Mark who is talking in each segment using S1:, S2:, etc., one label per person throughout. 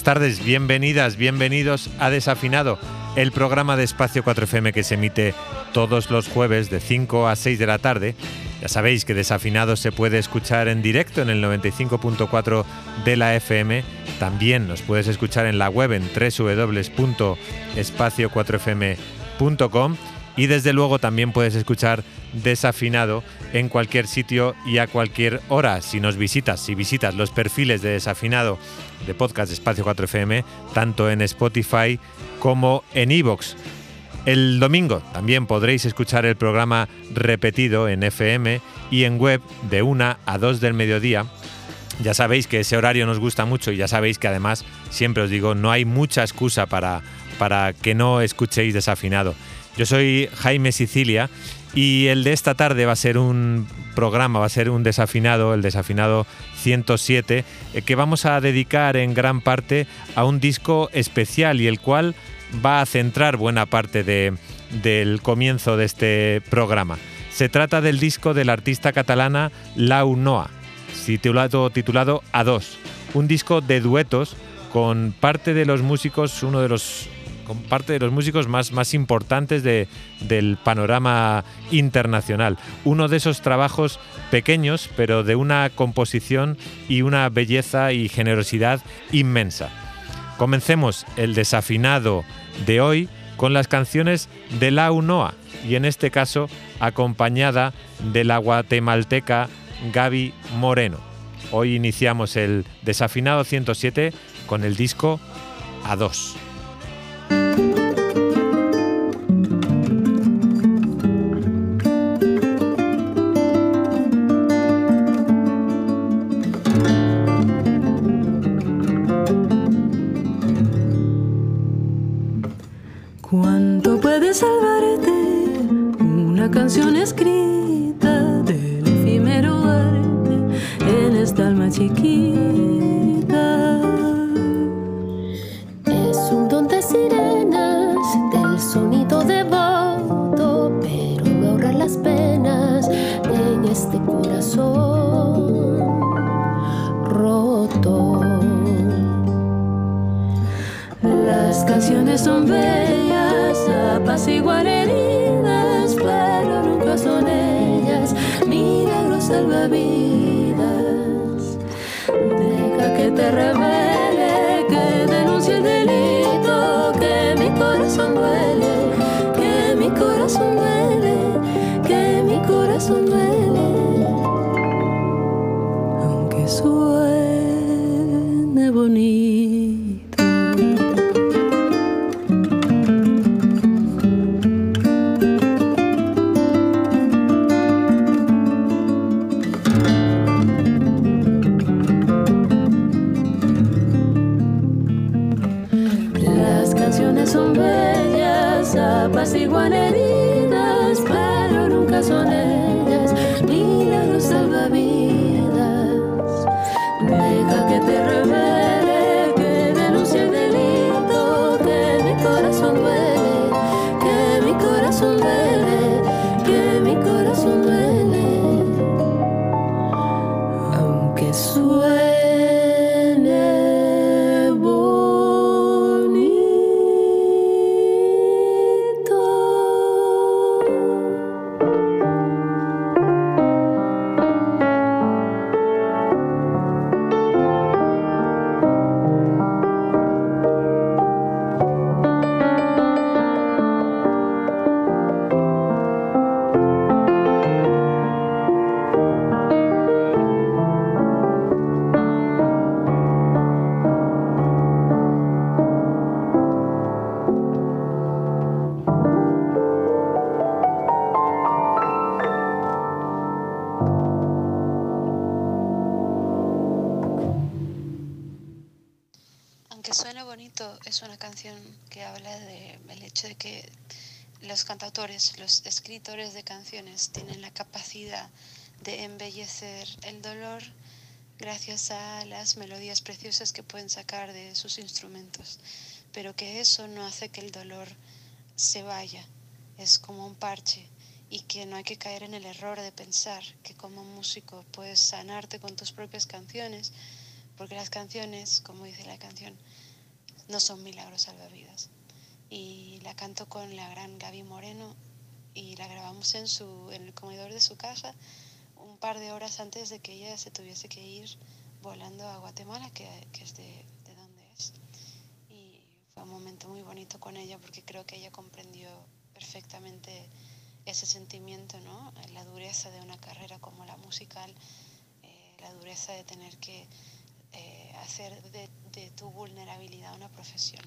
S1: buenas tardes, bienvenidas, bienvenidos a Desafinado, el programa de Espacio 4FM que se emite todos los jueves de 5 a 6 de la tarde. Ya sabéis que Desafinado se puede escuchar en directo en el 95.4 de la FM. También nos puedes escuchar en la web en www.espacio4fm.com y desde luego también puedes escuchar Desafinado en cualquier sitio y a cualquier hora. Si nos visitas, si visitas los perfiles de Desafinado de podcast Espacio 4FM, tanto en Spotify como en Evox. El domingo también podréis escuchar el programa repetido en FM y en web de 1 a 2 del mediodía. Ya sabéis que ese horario nos gusta mucho y ya sabéis que además, siempre os digo, no hay mucha excusa para, para que no escuchéis desafinado. Yo soy Jaime Sicilia y el de esta tarde va a ser un programa, va a ser un desafinado, el desafinado 107, eh, que vamos a dedicar en gran parte a un disco especial y el cual va a centrar buena parte del comienzo de este programa. Se trata del disco de la artista catalana Lau Noa, titulado, titulado A2, un disco de duetos con parte de los músicos, uno de los con parte de los músicos más, más importantes del panorama internacional. Uno de esos trabajos pequeños, pero de una composición y una belleza y generosidad inmensa. Comencemos el desafinado de hoy con las canciones de la UNOA y en este caso acompañada de la guatemalteca Gaby Moreno. Hoy iniciamos el desafinado 107 con el disco A2.
S2: El
S3: dolor gracias a las melodías preciosas que pueden sacar de sus instrumentos, pero que eso no hace que el dolor se vaya, es como un parche y que no hay que caer en el error de pensar que como músico puedes sanarte con tus propias canciones porque las canciones, como dice la canción, no son milagros salvavidas. Y la canto con la gran Gaby Moreno y la grabamos en, su, en el comedor de su casa par de horas antes de que ella se tuviese que ir volando a Guatemala, que, que es de, de donde es. Y fue un momento muy bonito con ella porque creo que ella comprendió perfectamente ese sentimiento, ¿no? La dureza de una carrera como la musical, eh, la dureza de tener que eh, hacer de, de tu vulnerabilidad una profesión.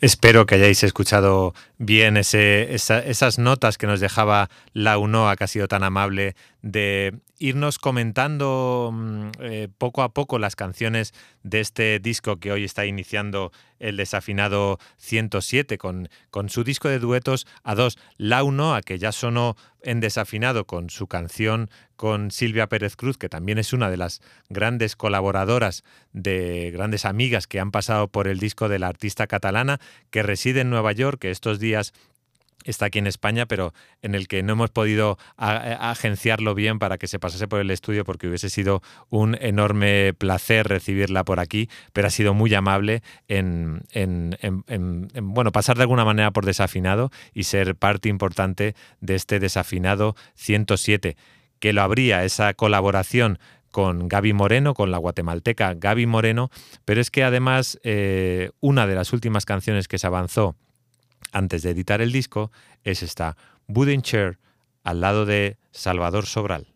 S1: Espero que hayáis escuchado bien ese, esa, esas notas que nos dejaba la UNOA, que ha sido tan amable, de irnos comentando mm, eh, poco a poco las canciones de este disco que hoy está iniciando el desafinado 107 con, con su disco de duetos a dos, La UNOA, que ya sonó en desafinado con su canción con Silvia Pérez Cruz, que también es una de las grandes colaboradoras, de grandes amigas que han pasado por el disco de la artista catalana, que reside en Nueva York, que estos días está aquí en España, pero en el que no hemos podido a, agenciarlo bien para que se pasase por el estudio, porque hubiese sido un enorme placer recibirla por aquí, pero ha sido muy amable en, bueno, pasar de alguna manera por desafinado y ser parte importante de este desafinado 107, que lo habría esa colaboración con Gaby Moreno, con la guatemalteca Gaby Moreno, pero es que además eh, una de las últimas canciones que se avanzó antes de editar el disco es esta Wooden Chair al lado de Salvador Sobral.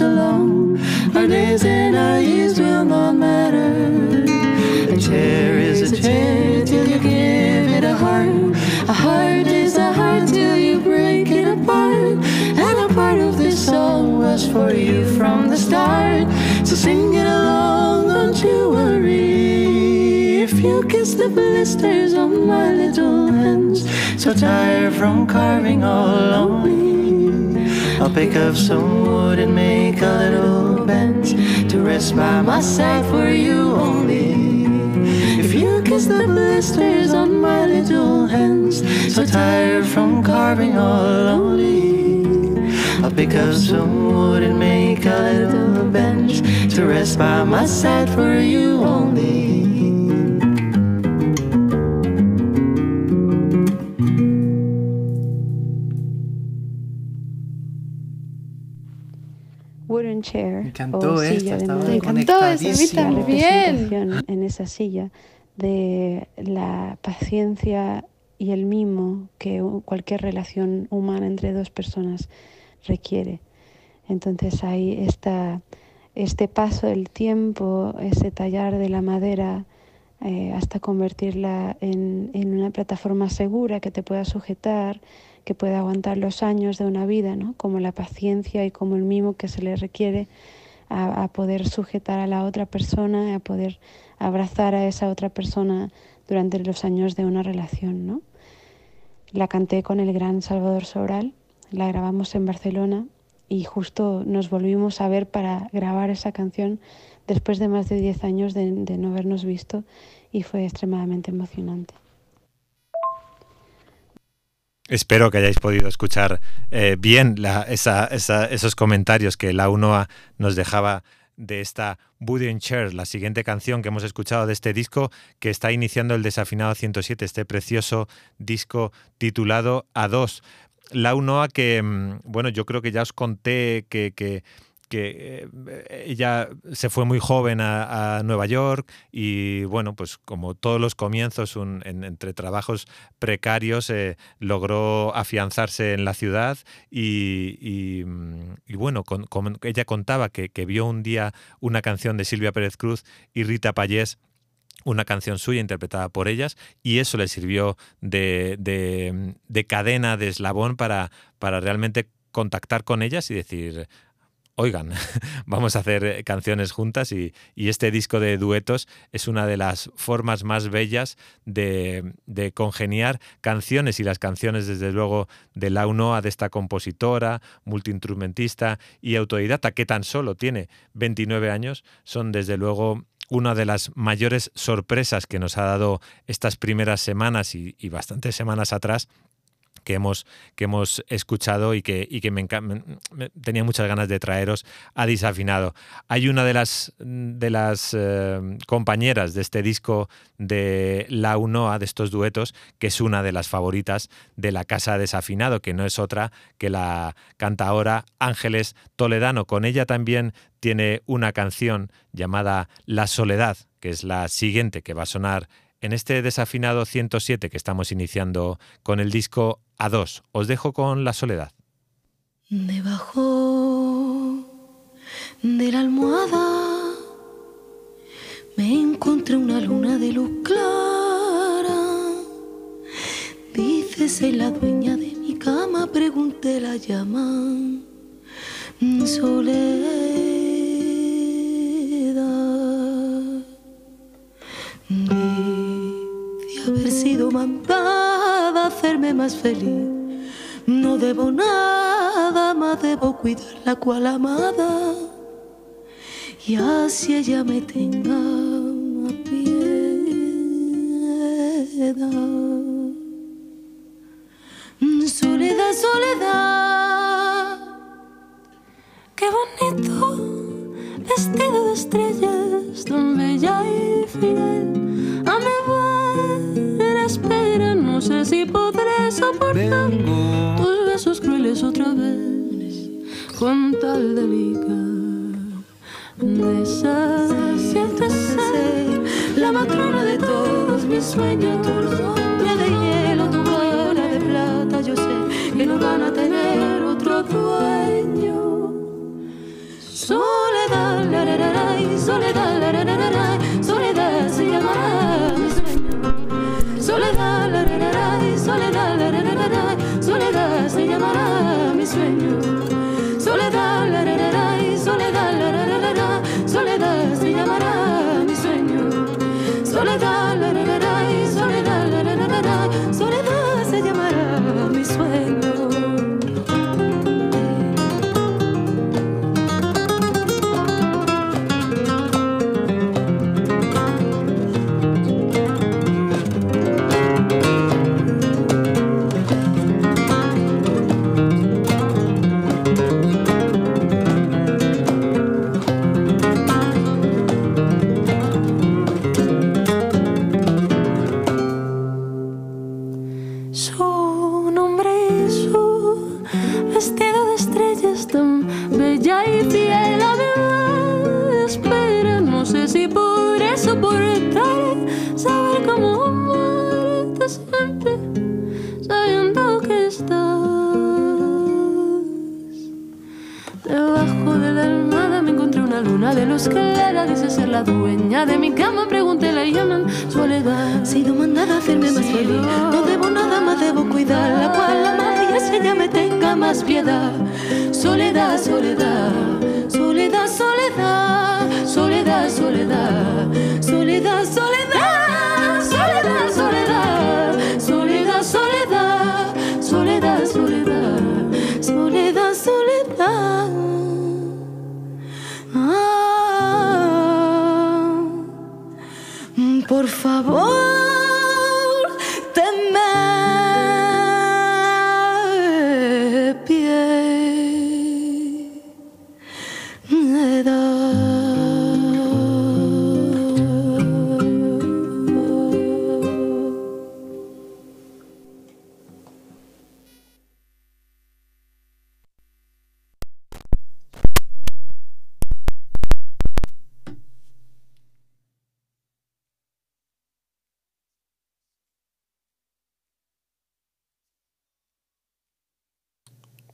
S4: Along, our days and our years will not matter. A chair is a chair till you give it a heart. A heart is a heart till you break it apart. And a part of this song was for you from the start. So sing it along, don't you worry. If you kiss the blisters on my little hands, so tired from carving all lonely. I'll pick up some wood and make a little bench to rest by my side for you only. If you kiss the blisters on my little hands, so tired from carving all lonely. I'll pick up some wood and make a little bench to rest by my side for you only.
S5: Encantó
S6: o
S5: esta,
S6: silla de
S5: estaba.
S7: Me encantó esa vista, bien.
S6: representación en esa silla de la paciencia y el mimo que cualquier relación humana entre dos personas requiere. Entonces hay esta, este paso del tiempo, ese tallar de la madera eh, hasta convertirla en, una plataforma segura que te pueda sujetar, que pueda aguantar los años de una vida, ¿no? como la paciencia y como el mimo que se le requiere a, poder sujetar a la otra persona, a poder abrazar a esa otra persona durante los años de una relación. ¿no? La canté con el gran Salvador Sobral, la grabamos en Barcelona y justo nos volvimos a ver para grabar esa canción después de más de 10 años de, no habernos visto y fue extremadamente emocionante.
S1: Espero que hayáis podido escuchar eh, bien esos comentarios que la UNOA nos dejaba de esta Buddy Chair, la siguiente canción que hemos escuchado de este disco que está iniciando el Desafinado 107, este precioso disco titulado A2. La UNOA que, mm, bueno, yo creo que ya os conté que, que que eh, ella se fue muy joven a, Nueva York y bueno, pues como todos los comienzos entre trabajos precarios eh, logró afianzarse en la ciudad y, bueno, ella contaba que, vio un día una canción de Silvia Pérez Cruz y Rita Payés una canción suya interpretada por ellas y eso le sirvió de, de cadena, de eslabón para, para realmente contactar con ellas y decir, oigan, vamos a hacer eh, canciones juntas y, este disco de duetos es una de las formas más bellas de, congeniar canciones y las canciones desde luego de la UNOA, de esta compositora, multiinstrumentista y autodidacta que tan solo tiene 29 años, son desde luego una de las mayores sorpresas que nos ha dado estas primeras semanas y bastantes semanas atrás que hemos, que hemos escuchado y que, y que me, tenía muchas ganas de traeros a Disafinado. Hay una de las, de las eh, compañeras de este disco de La Unoa, de estos duetos, que es una de las favoritas de la Casa Desafinado, que no es otra que la canta ahora Ángeles Toledano. Con ella también tiene una canción llamada La Soledad, que es la siguiente que va a sonar en este desafinado 107 que estamos iniciando con el disco A2. Os dejo con La Soledad.
S8: Debajo de la almohada me encontré una luna de luz clara. Dice, la dueña de mi cama, pregunté la llama. Soledad. haber sido mandada a más feliz. No debo nada más, debo cuidar la cual amada. Y así ella me tenga piedad. Soledad, soledad, qué bonito vestido de estrellas, tan bella y fiel sé si podré soportar tus besos crueles otra vez, con tal delica. ser la matrona de todos mis sueños, tu nombre de hielo, tu cara de plata. Yo sé que no van a tener otro dueño. Soledad, la, la, la, soledad, la, soledad, soledad se llamará mi sueño.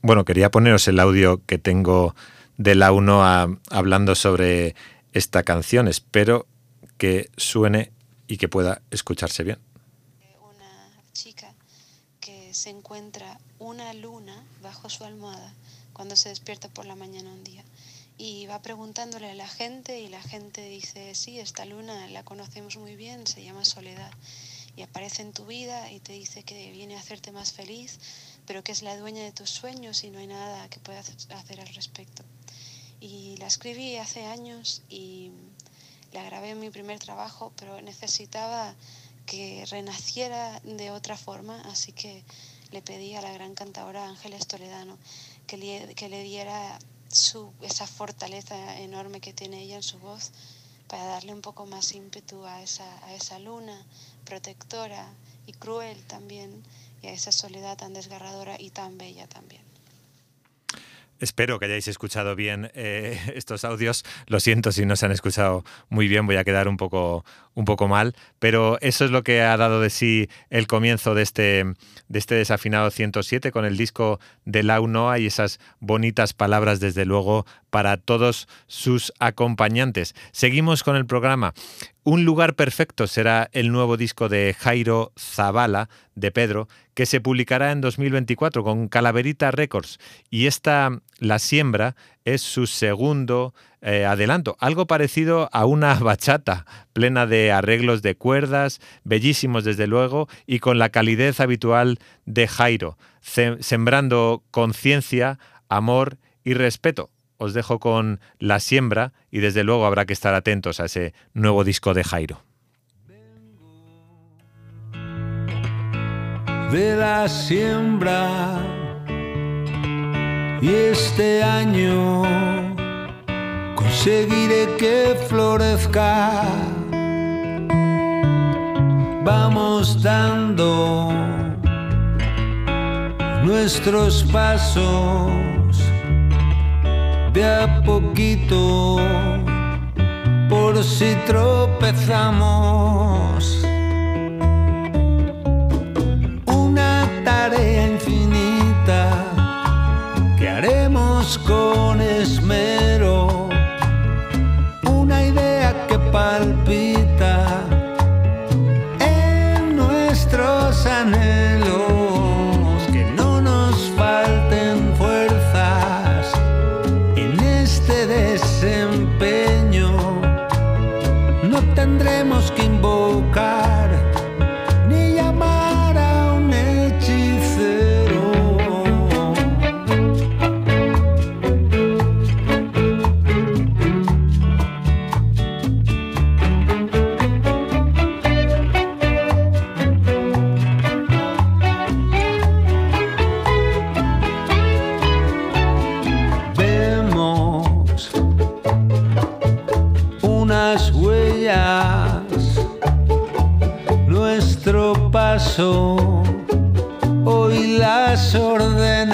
S1: Bueno, quería poneros el audio que tengo de la 1 a- hablando sobre esta canción. Espero que suene y que pueda escucharse bien.
S3: una chica que se encuentra una luna bajo su almohada cuando se despierta por la mañana un día y va preguntándole a la gente y la gente dice, sí, esta luna la conocemos muy bien, se llama Soledad y aparece en tu vida y te dice que viene a hacerte más feliz, pero que es la dueña de tus sueños y no hay nada que puedas hacer al respecto. Y la escribí hace años y la grabé en mi primer trabajo, pero necesitaba que renaciera de otra forma, así que le pedí a la gran cantadora Ángeles Toledano que le, que le diera su, esa fortaleza enorme que tiene ella en su voz para darle un poco más ímpetu a esa, a esa luna protectora y cruel también y esa soledad tan desgarradora y tan bella también.
S1: Espero que hayáis escuchado bien eh, estos audios. Lo siento si no se han escuchado muy bien, voy a quedar un poco, un poco mal, pero eso es lo que ha dado de sí el comienzo de este, de este desafinado 107 con el disco de Lau Noa y esas bonitas palabras, desde luego, para todos sus acompañantes. Seguimos con el programa. Un lugar perfecto será el nuevo disco de Jairo Zavala, de Pedro, que se publicará en 2024 con Calaverita Records. Y esta, La Siembra, es su segundo eh, adelanto, algo parecido a una bachata, plena de arreglos de cuerdas, bellísimos desde luego, y con la calidez habitual de Jairo, sembrando conciencia, amor y respeto. Os dejo con La Siembra y desde luego habrá que estar atentos a ese nuevo disco de Jairo.
S9: de la siembra y este año conseguiré que florezca. Vamos dando nuestros pasos de a poquito por si tropezamos. una tarea infinita que haremos con esmero, una idea que palpita hoy las ordena.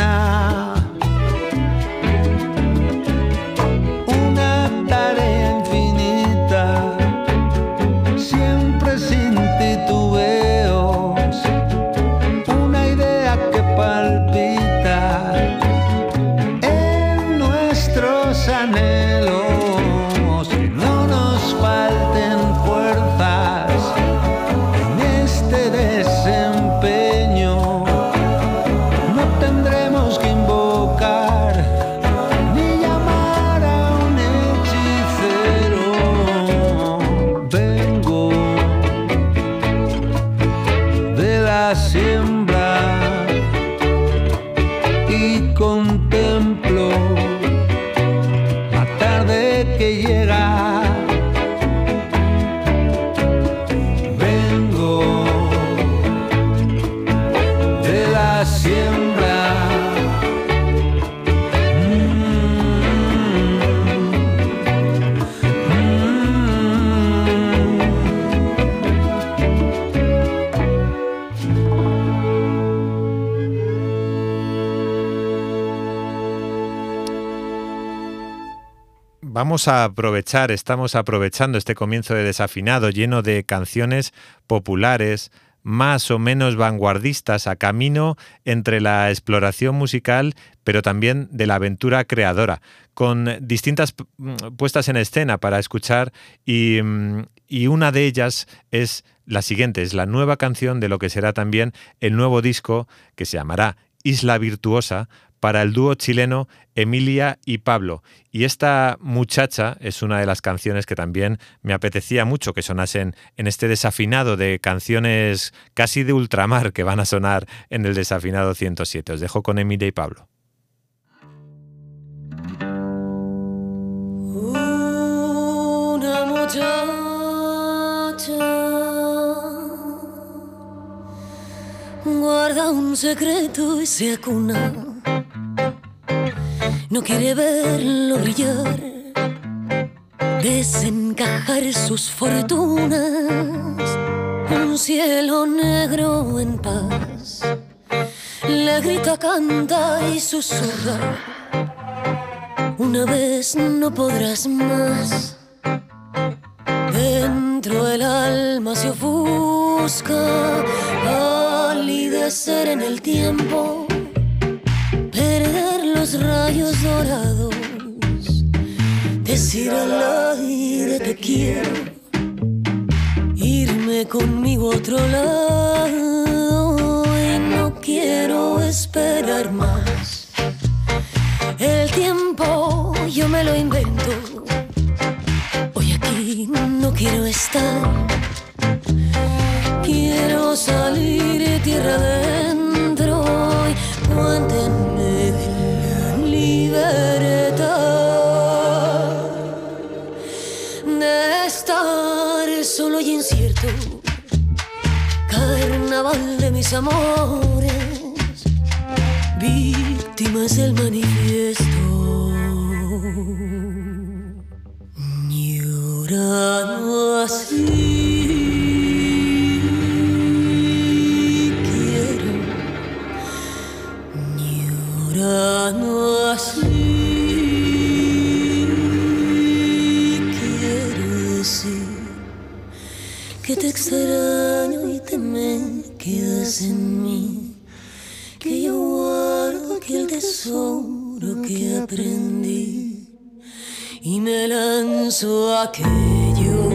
S1: A aprovechar, estamos aprovechando este comienzo de desafinado lleno de canciones populares, más o menos vanguardistas a camino entre la exploración musical, pero también de la aventura creadora, con distintas mm, puestas en escena para escuchar y, mm, y una de ellas es la siguiente, es la nueva canción de lo que será también el nuevo disco que se llamará Isla Virtuosa, para el dúo chileno Emilia y Pablo. Y esta muchacha es una de las canciones que también me apetecía mucho que sonasen en este desafinado de canciones casi de ultramar que van a sonar en el desafinado 107. Os dejo con Emilia y Pablo.
S2: Una muchacha guarda un secreto y se acuna. No quiere verlo brillar, desencajar sus fortunas. Un cielo negro en paz le grita, canta y susurra. Una vez no podrás más. Dentro del alma se ofusca, palidecer en el tiempo, perder los rayos dorados, decir al aire te quiero, irme conmigo a otro lado y no quiero esperar más. El tiempo yo me lo invento. Hoy aquí no quiero estar. Quiero salir de tierra adentro y libertad. De estar solo y incierto. Carnaval de mis amores víctimas del manifiesto. Así te extraño y te me quedas en mí que yo guardo aquel tesoro que aprendí y me lanzo a aquello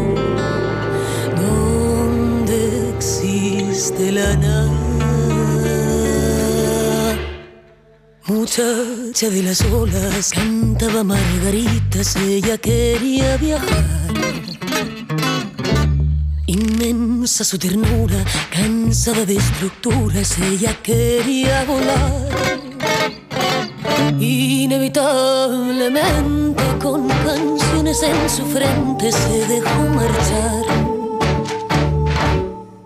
S2: donde existe la nada. Muchacha de las olas, cantaba margaritas, ella quería viajar. Inmensa su ternura, cansada de estructuras, ella quería volar. Inevitablemente con canciones en su frente se dejó marchar.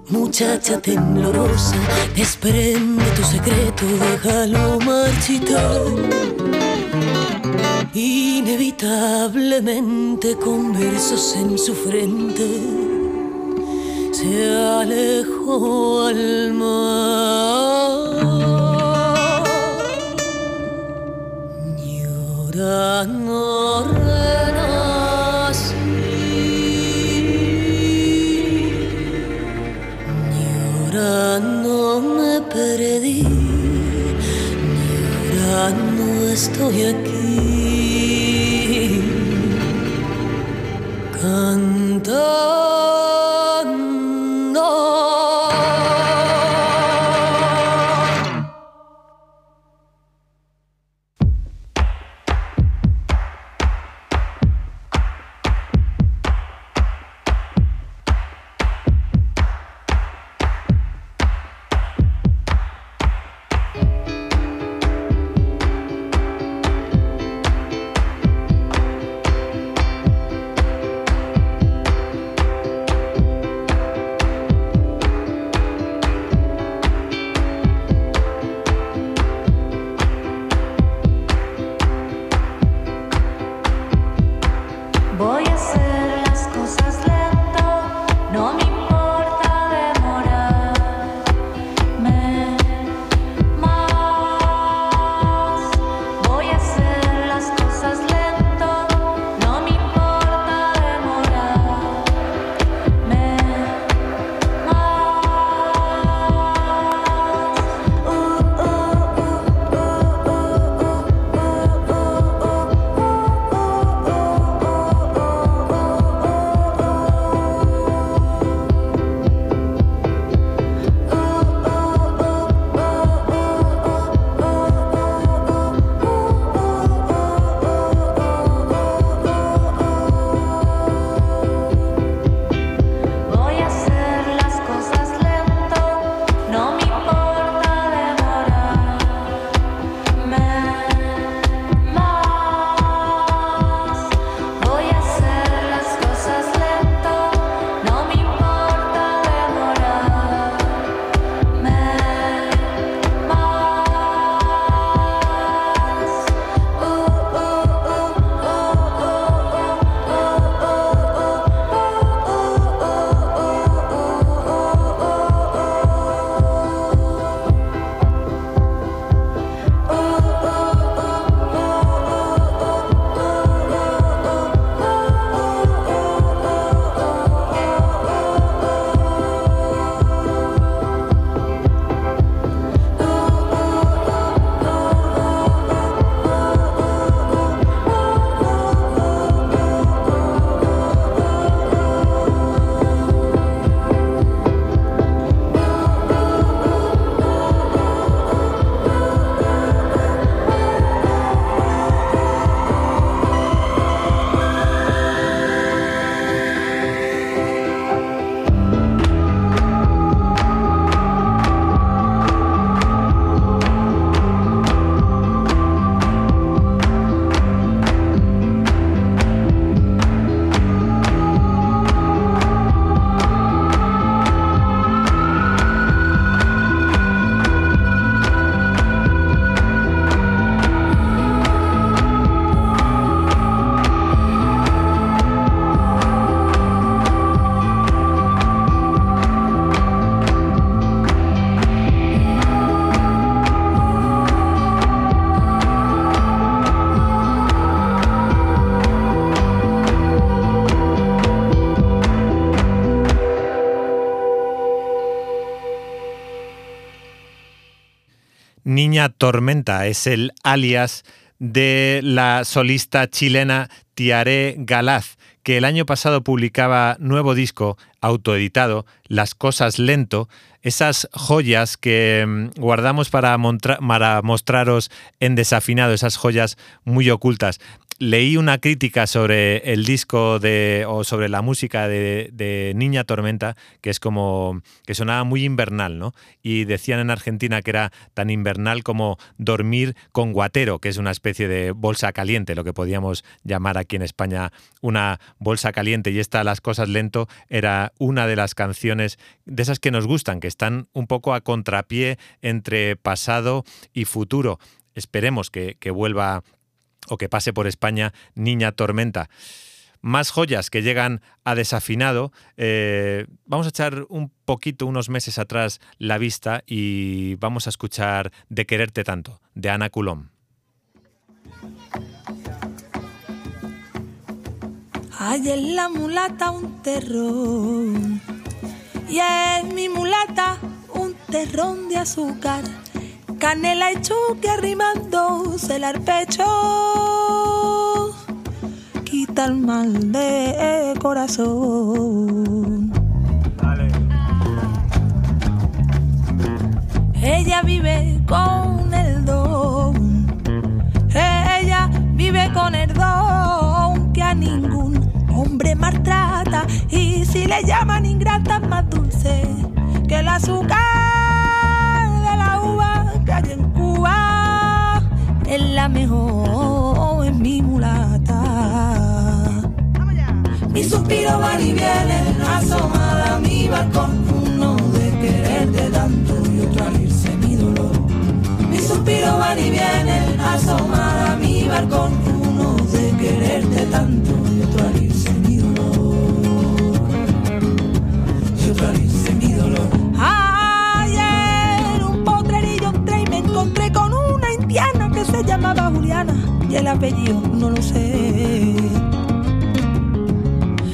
S2: Muchacha temblorosa, desprende tu secreto, déjalo marchitar. Inevitablemente con versos en su frente se alejó al mar. Llorando renací, llorando me perdí, llorando estoy aquí.
S1: Niña Tormenta es el alias de la solista chilena Tiare Galaz, que el año pasado publicaba nuevo disco autoeditado, Las Cosas Lento, esas joyas que mm, guardamos para, para mostraros en desafinado, esas joyas muy ocultas leí una crítica sobre el disco de, o sobre la música de, Niña Tormenta, que es como que sonaba muy invernal, ¿no? Y decían en Argentina que era tan invernal como dormir con guatero, que es una especie de bolsa caliente, lo que podíamos llamar aquí en España una bolsa caliente. Y esta, Las Cosas Lento, era una de las canciones de esas que nos gustan, que están un poco a contrapié entre pasado y futuro. Esperemos que, que vuelva o que pase por España Niña Tormenta. Más joyas que llegan a desafinado. Eh, vamos a echar un poquito, unos meses atrás, la vista y vamos a escuchar De quererte tanto, de Ana Culón.
S10: Hay en la mulata un terrón y es mi mulata un terrón de azúcar canela y choque arrimándose al pecho. Quita el mal de corazón. Ella vive con el don. Ella vive con el don que a ningún hombre maltrata. Y si le llaman ingrata, más dulce que el azúcar en Cuba es la mejor, es mi mulata. Mi suspiro va y viene, asomada a mi balcón, uno de quererte tanto y otro al irse mi dolor. Mi suspiro va y viene, asomada a mi balcón, uno de quererte tanto y otro al irse llamaba Juliana y el apellido no lo sé.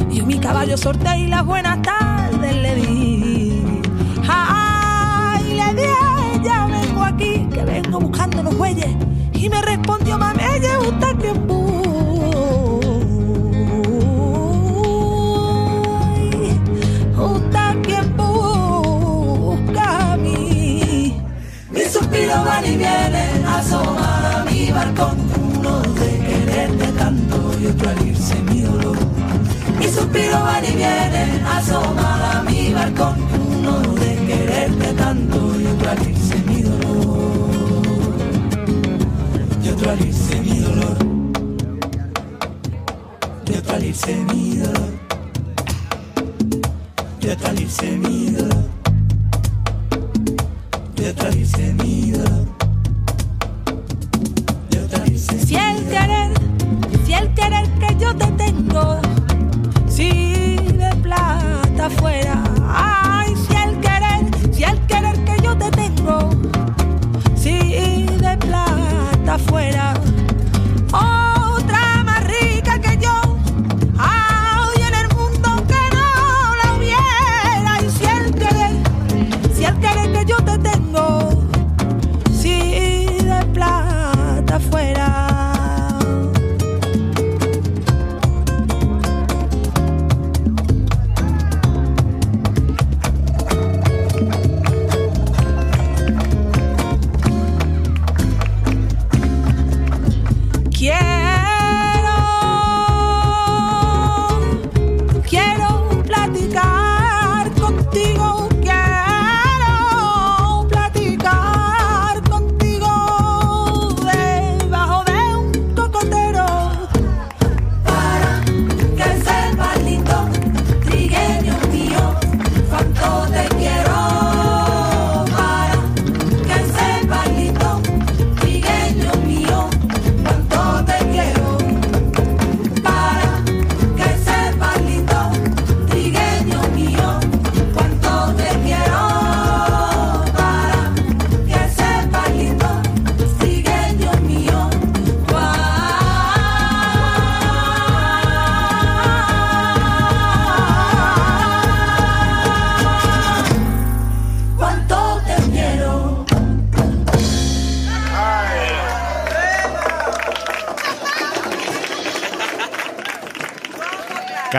S10: Y mi caballo sorte y las buenas tardes le di. Ay, le di a ella, vengo aquí, que vengo buscando los bueyes. Y me respondió, mami, tiempo. Usted quien busca a mí. Mi suspiro van y viene asoma balcón, uno de quererte tanto y otro al irse mi dolor. Mi suspiro va y viene, asomada a mi balcón, uno de quererte tanto y otro al irse mi dolor. Y otro al irse mi dolor. Y otro al irse mi dolor.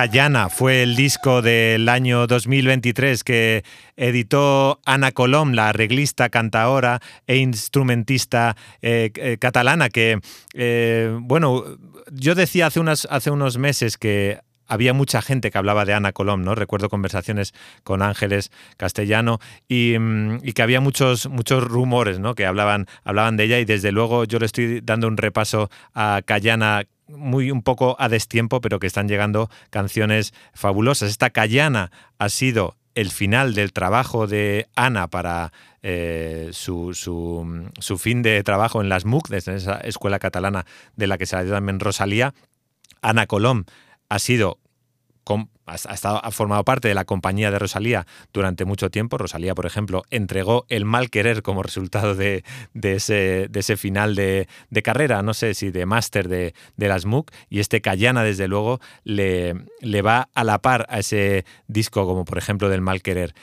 S1: Cayana fue el disco del año 2023 que editó Ana Colom, la arreglista, cantaora e instrumentista eh, eh, catalana, que, eh, bueno, yo decía hace, unos meses que había mucha gente que hablaba de Ana Colom, ¿no? Recuerdo conversaciones con Ángeles Castellano y, mm, que había muchos, muchos rumores, ¿no? Que hablaban, hablaban de ella y desde luego yo le estoy dando un repaso a Cayana muy un poco a destiempo, pero que están llegando canciones fabulosas. Esta Cayana ha sido el final del trabajo de Ana para eh, su, su- su fin de trabajo en las MUC, desde esa escuela catalana de la que dio también Rosalía. Ana Colom ha sido ha estado, ha formado parte de la compañía de Rosalía durante mucho tiempo. Rosalía, por ejemplo, entregó el mal querer como resultado de, de ese, de ese final de, de carrera, no sé si de máster de, de las MOOC, y este Cayana, desde luego, le, le va a la par a ese disco, como por ejemplo del mal querer.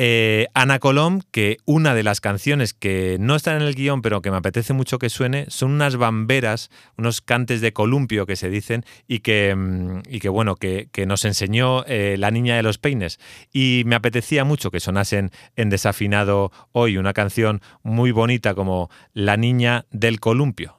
S1: Eh, Ana Colom, que una de las canciones que no están en el guion, pero que me apetece mucho que suene, son unas bamberas, unos cantes de columpio que se dicen, y que, mm, y que bueno, que, nos enseñó eh, la niña de los peines. Y me apetecía mucho que sonasen en desafinado hoy una canción muy bonita como La niña del columpio.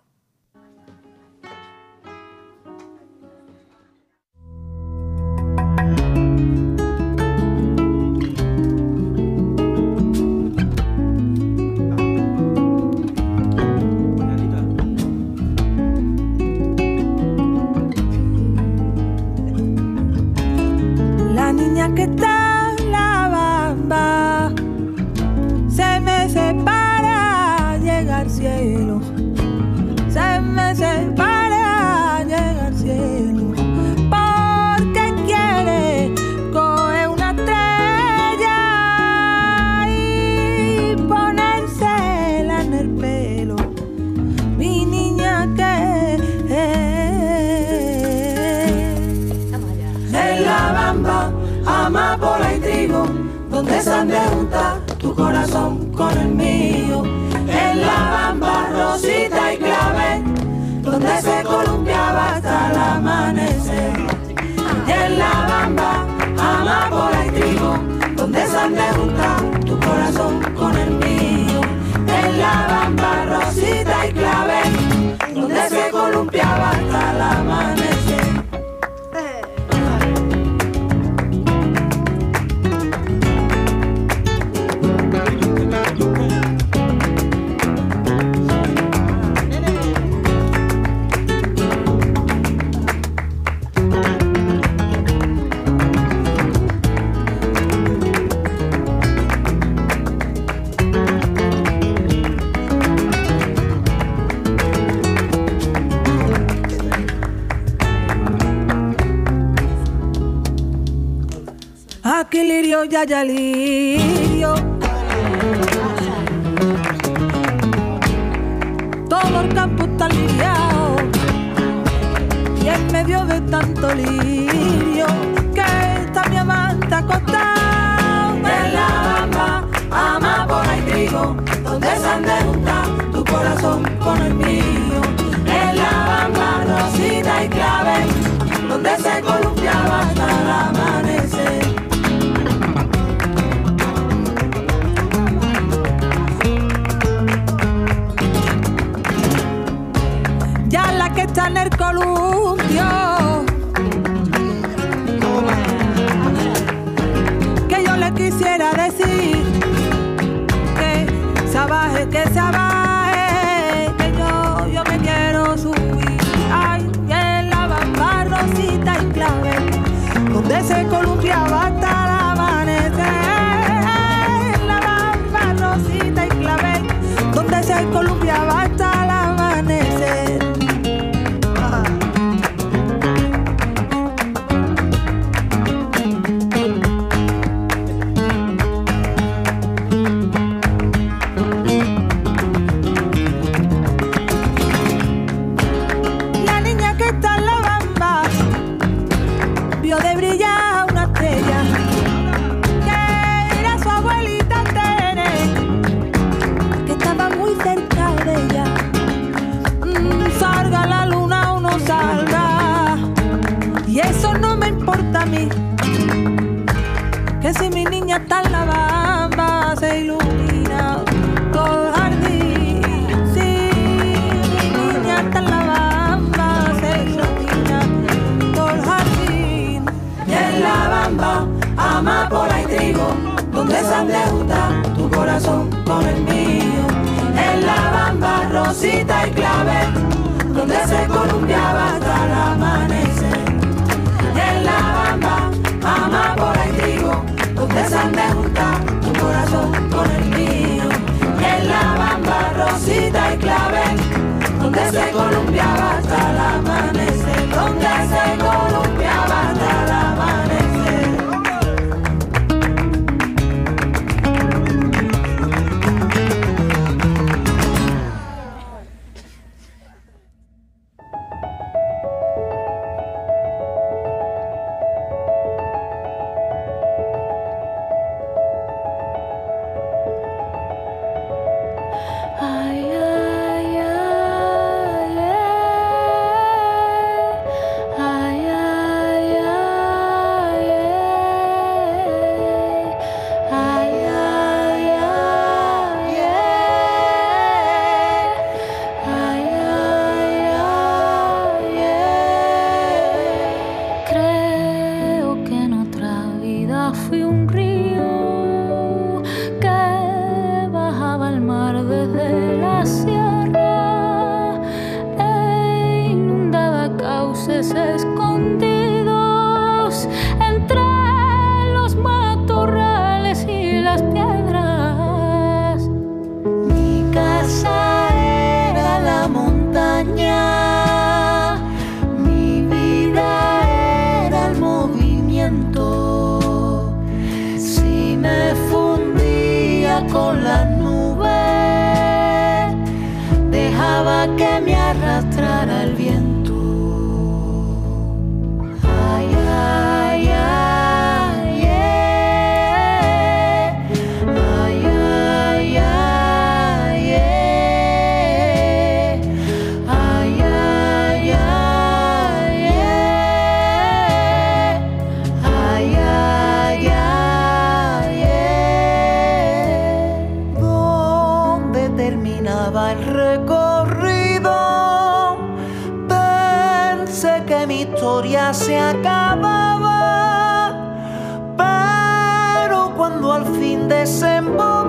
S10: Corazón lirio, ya ya lirio. Todo el campo está liriado. Y en medio de tanto lirio, que está mi amante acostado. En la bamba, amapola y trigo, donde se han de tu corazón con el mío. En la bamba, rosita y clave, donde se columpiaba hasta el amanecer. La que está en el columpio. Que yo le quisiera decir que se baje, que se Rosita y Clave, donde se columpiaba hasta el amanecer. En La Bamba,
S4: mamá por el trigo, donde se han de juntar tu corazón con el mío. En La Bamba, Rosita y Clave, donde se columpiaba hasta el amanecer.
S11: La
S4: historia se acababa, pero cuando al fin
S1: desembocó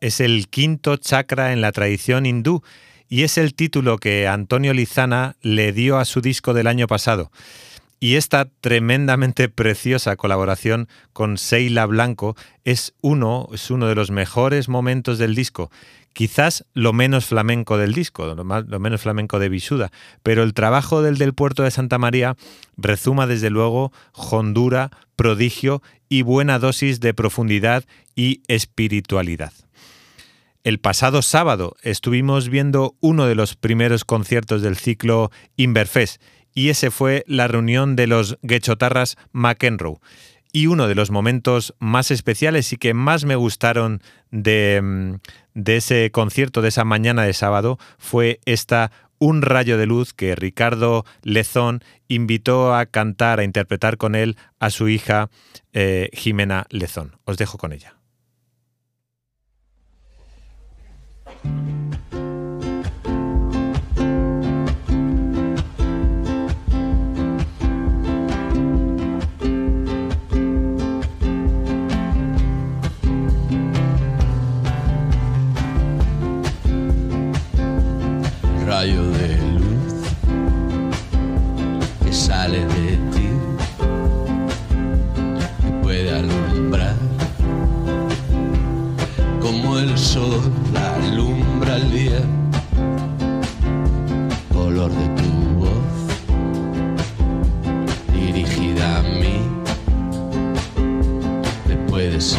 S1: Es el quinto chakra en la tradición hindú y es el título que Antonio Lizana le dio a su disco del año pasado. Y esta tremendamente preciosa colaboración con Seila Blanco es uno, es uno de los mejores momentos del disco. Quizás lo menos flamenco del disco, lo, menos flamenco de Bisuda, pero el trabajo del del puerto de Santa María rezuma desde luego hondura, prodigio y buena dosis de profundidad y espiritualidad. El pasado sábado estuvimos viendo uno de los primeros conciertos del ciclo Inverfest y ese fue la reunión de los Guechotarras McEnroe. Y uno de los momentos más especiales y que más me gustaron de, mm, de ese concierto, de esa mañana de sábado, fue esta Un rayo de luz que Ricardo Lezón invitó a cantar, a interpretar con él a su hija eh, Jimena Lezón. Os dejo con ella.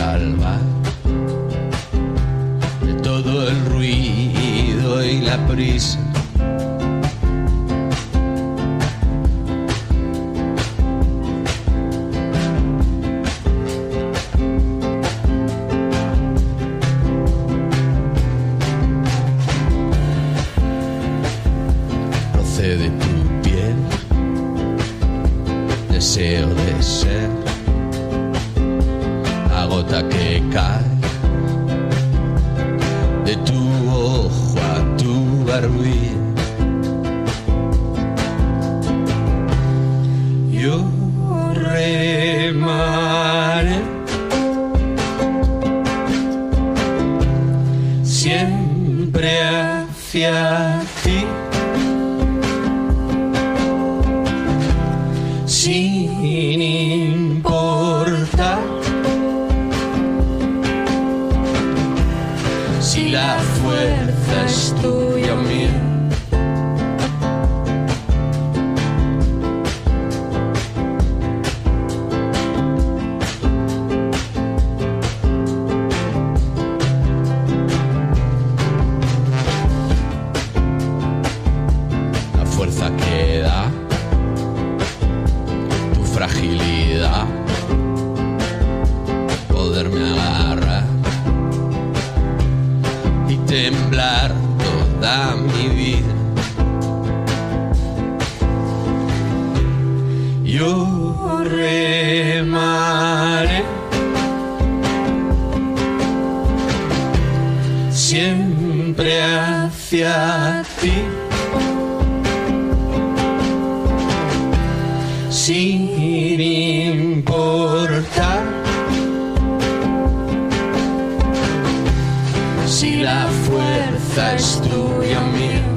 S12: Salvar de todo el ruido y la prisa si la fuerza es tuya mía.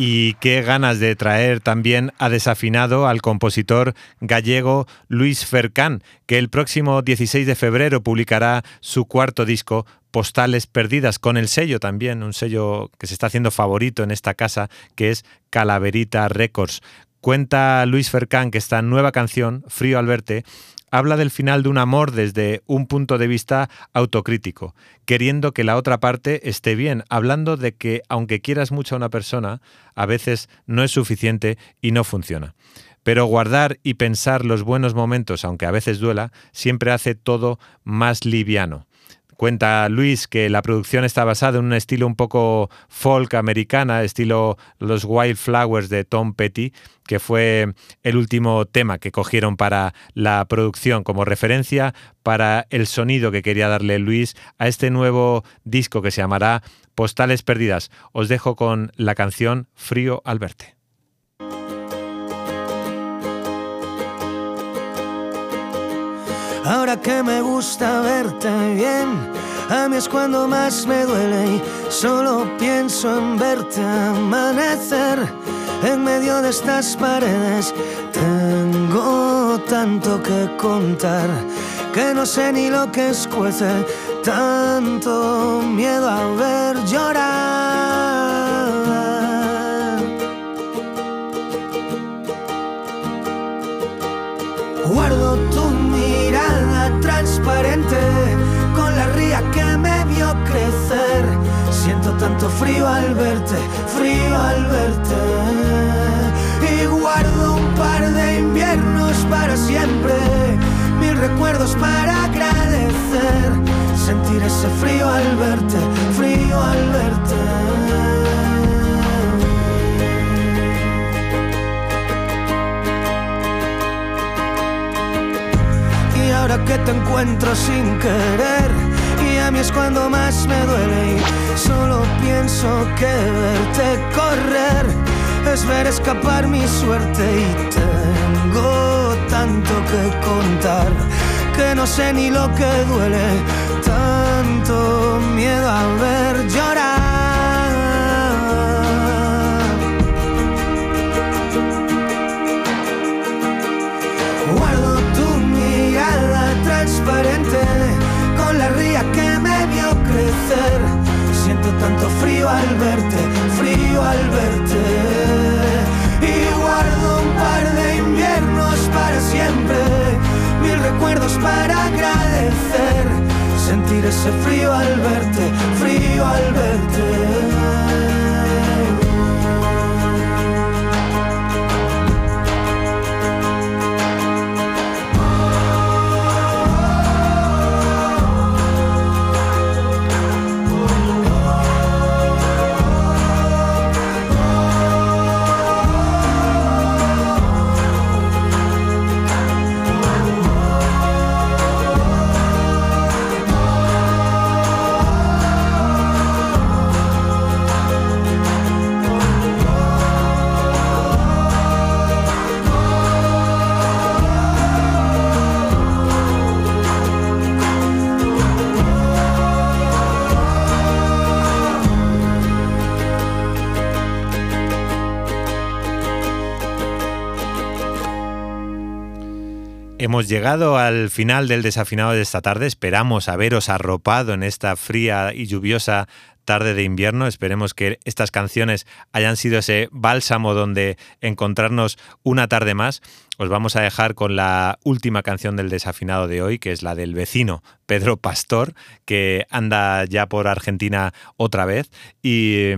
S12: Y
S1: qué ganas de traer también a desafinado al compositor gallego Luis Fercán, que el próximo 16 de febrero publicará su cuarto disco, Postales Perdidas, con el sello también, un sello que se está haciendo favorito en esta casa, que es Calaverita Records. Cuenta Luis Fercán que esta nueva canción, Frío al verte, habla del final de un amor desde un punto de vista autocrítico, queriendo que la otra parte esté bien, hablando de que aunque quieras mucho a una persona, a veces no es suficiente y no funciona. Pero guardar y pensar los buenos momentos, aunque a veces duela, siempre hace todo más liviano. Cuenta Luis que la producción está basada en un estilo un poco folk americana, estilo los Wildflowers de Tom Petty, que fue el último tema que cogieron para la producción como referencia para el sonido que quería darle Luis a este nuevo disco que se llamará Postales Perdidas. Os dejo con la canción Frío al verte.
S13: Ahora que me gusta verte bien, a mí es cuando más me duele y solo pienso en verte amanecer en medio de estas paredes. Tengo tanto que contar que no sé ni lo que escuece, tanto miedo a ver llorar. Con la ría que me vio crecer. Siento tanto frío al verte, frío al verte. Y guardo un par de inviernos para siempre, mil recuerdos para agradecer. Sentir ese frío al verte, frío al verte. Que te encuentro sin querer. Y a mí es cuando más me duele Y solo pienso que verte correr Es ver escapar mi suerte. Y tengo tanto que contar Que no sé ni lo que duele. Tanto miedo a ver llorar al verte, frío al verte. Y guardo un par de inviernos para siempre, mil recuerdos para agradecer. Sentir ese frío al verte, frío al verte.
S1: Hemos llegado al final del desafinado de esta tarde. Esperamos haberos arropado en esta fría y lluviosa tarde de invierno. Esperemos que estas canciones hayan sido ese bálsamo donde encontrarnos una tarde más. Os vamos a dejar con la última canción del desafinado de hoy, que es la del vecino Pedro Pastor, que anda ya por Argentina otra vez. Y,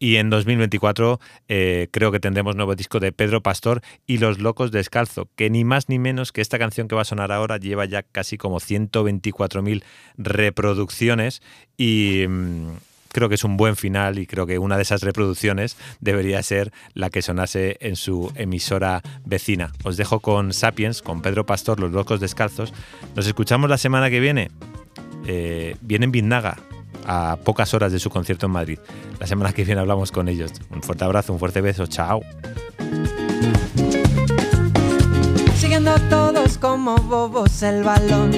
S1: y en 2024 eh, creo que tendremos nuevo disco de Pedro Pastor y Los Locos Descalzo, que ni más ni menos que esta canción que va a sonar ahora lleva ya casi como 124.000 reproducciones y creo que es un buen final y creo que una de esas reproducciones debería ser la que sonase en su emisora vecina. Os dejo con Sapiens, con Pedro Pastor, Los Locos Descalzos. Nos escuchamos la semana que viene. Eh, viene en Biznaga a pocas horas de su concierto en Madrid. La semana que viene hablamos con ellos. Un fuerte abrazo, un fuerte beso. Chao.
S14: Siguiendo todos como bobos el balón,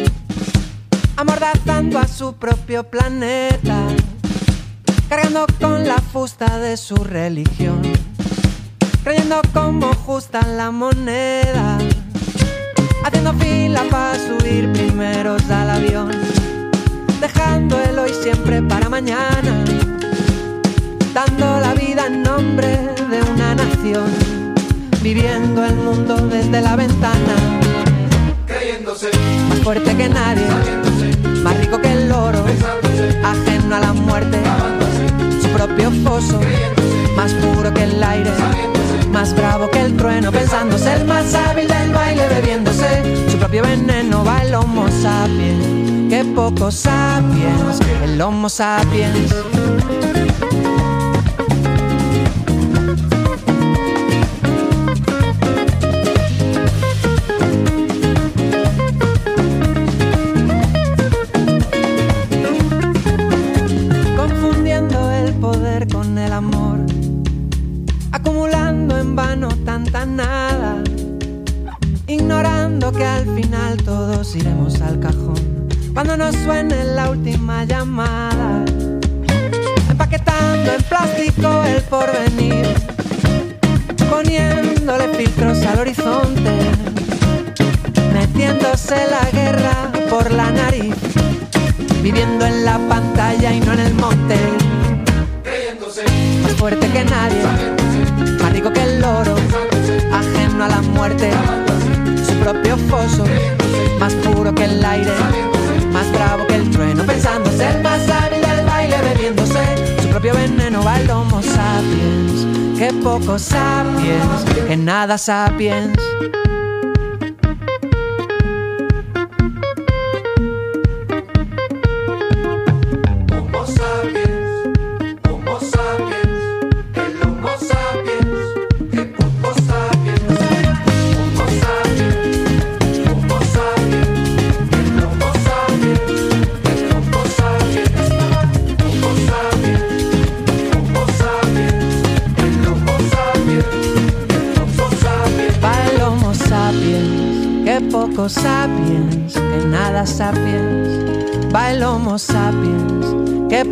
S14: amordazando a su propio planeta cargando con la fusta de su religión. creyendo cómo ajustan la moneda, haciendo fila para subir primeros al avión, dejando el hoy siempre para mañana, dando la vida en nombre de una nación, viviendo el mundo desde la ventana,
S13: Creyéndose,
S14: más fuerte que nadie, más rico que el oro, ajeno a la muerte, propio foso, más puro que el aire, más bravo que el trueno, pensándose el más hábil del baile, bebiéndose su propio veneno, va el homo sapiens, que poco sapiens, el homo sapiens. Cuando nos suene la última llamada, empaquetando en plástico el porvenir, poniéndole filtros al horizonte, metiéndose la guerra por la nariz. Viviendo en la pantalla y no en el monte. Más fuerte que nadie, más rico que el loro, ajeno a la muerte, su propio foso, más puro que el aire, más bravo que el trueno, pensando ser más hábil del baile, bebiéndose su propio veneno, va el homo sapiens, que poco sapiens, que nada sapiens.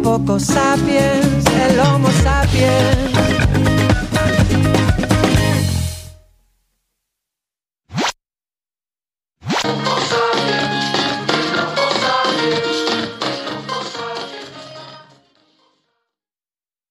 S14: Poco sapiens, el homo sapiens.